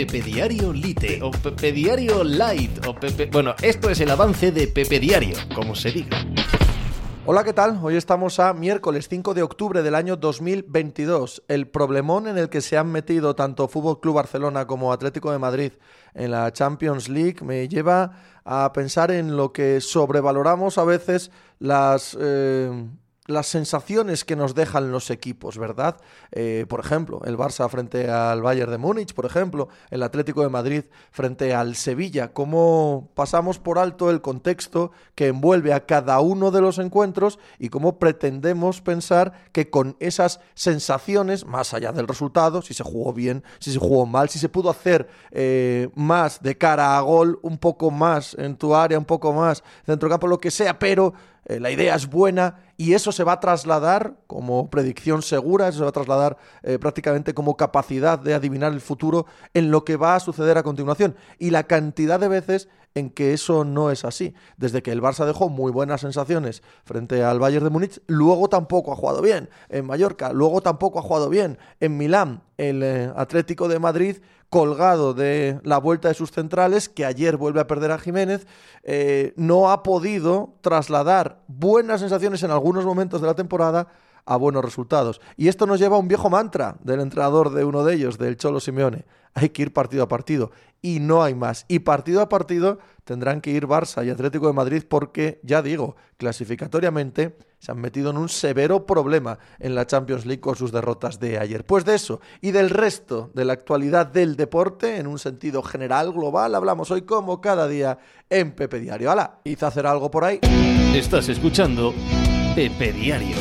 Pepe Diario Lite o Pepe Diario Light o Pepe... Bueno, esto es el avance de Pepe Diario, como se diga. Hola, ¿qué tal? Hoy estamos a miércoles 5 de octubre del año 2022. El problemón en el que se han metido tanto Fútbol Club Barcelona como Atlético de Madrid en la Champions League me lleva a pensar en lo que sobrevaloramos a veces las eh, las sensaciones que nos dejan los equipos, ¿verdad? Eh, por ejemplo, el Barça frente al Bayern de Múnich, por ejemplo, el Atlético de Madrid frente al Sevilla, cómo pasamos por alto el contexto que envuelve a cada uno de los encuentros y cómo pretendemos pensar que con esas sensaciones, más allá del resultado, si se jugó bien, si se jugó mal, si se pudo hacer eh, más de cara a gol, un poco más en tu área, un poco más dentro del campo, lo que sea, pero eh, la idea es buena y eso se va a trasladar como predicción segura, eso se va a trasladar eh, prácticamente como capacidad de adivinar el futuro en lo que va a suceder a continuación. Y la cantidad de veces en que eso no es así. Desde que el Barça dejó muy buenas sensaciones frente al Bayern de Múnich, luego tampoco ha jugado bien en Mallorca, luego tampoco ha jugado bien en Milán, el eh, Atlético de Madrid colgado de la vuelta de sus centrales, que ayer vuelve a perder a Jiménez, eh, no ha podido trasladar buenas sensaciones en algunos momentos de la temporada a buenos resultados. Y esto nos lleva a un viejo mantra del entrenador de uno de ellos, del Cholo Simeone. Hay que ir partido a partido. Y no hay más. Y partido a partido tendrán que ir Barça y Atlético de Madrid porque, ya digo, clasificatoriamente se han metido en un severo problema en la Champions League con sus derrotas de ayer. Pues de eso y del resto de la actualidad del deporte, en un sentido general, global, hablamos hoy como cada día en Pepe Diario. ¡Hala! ¿Hice hacer algo por ahí? Estás escuchando Pepe Diario.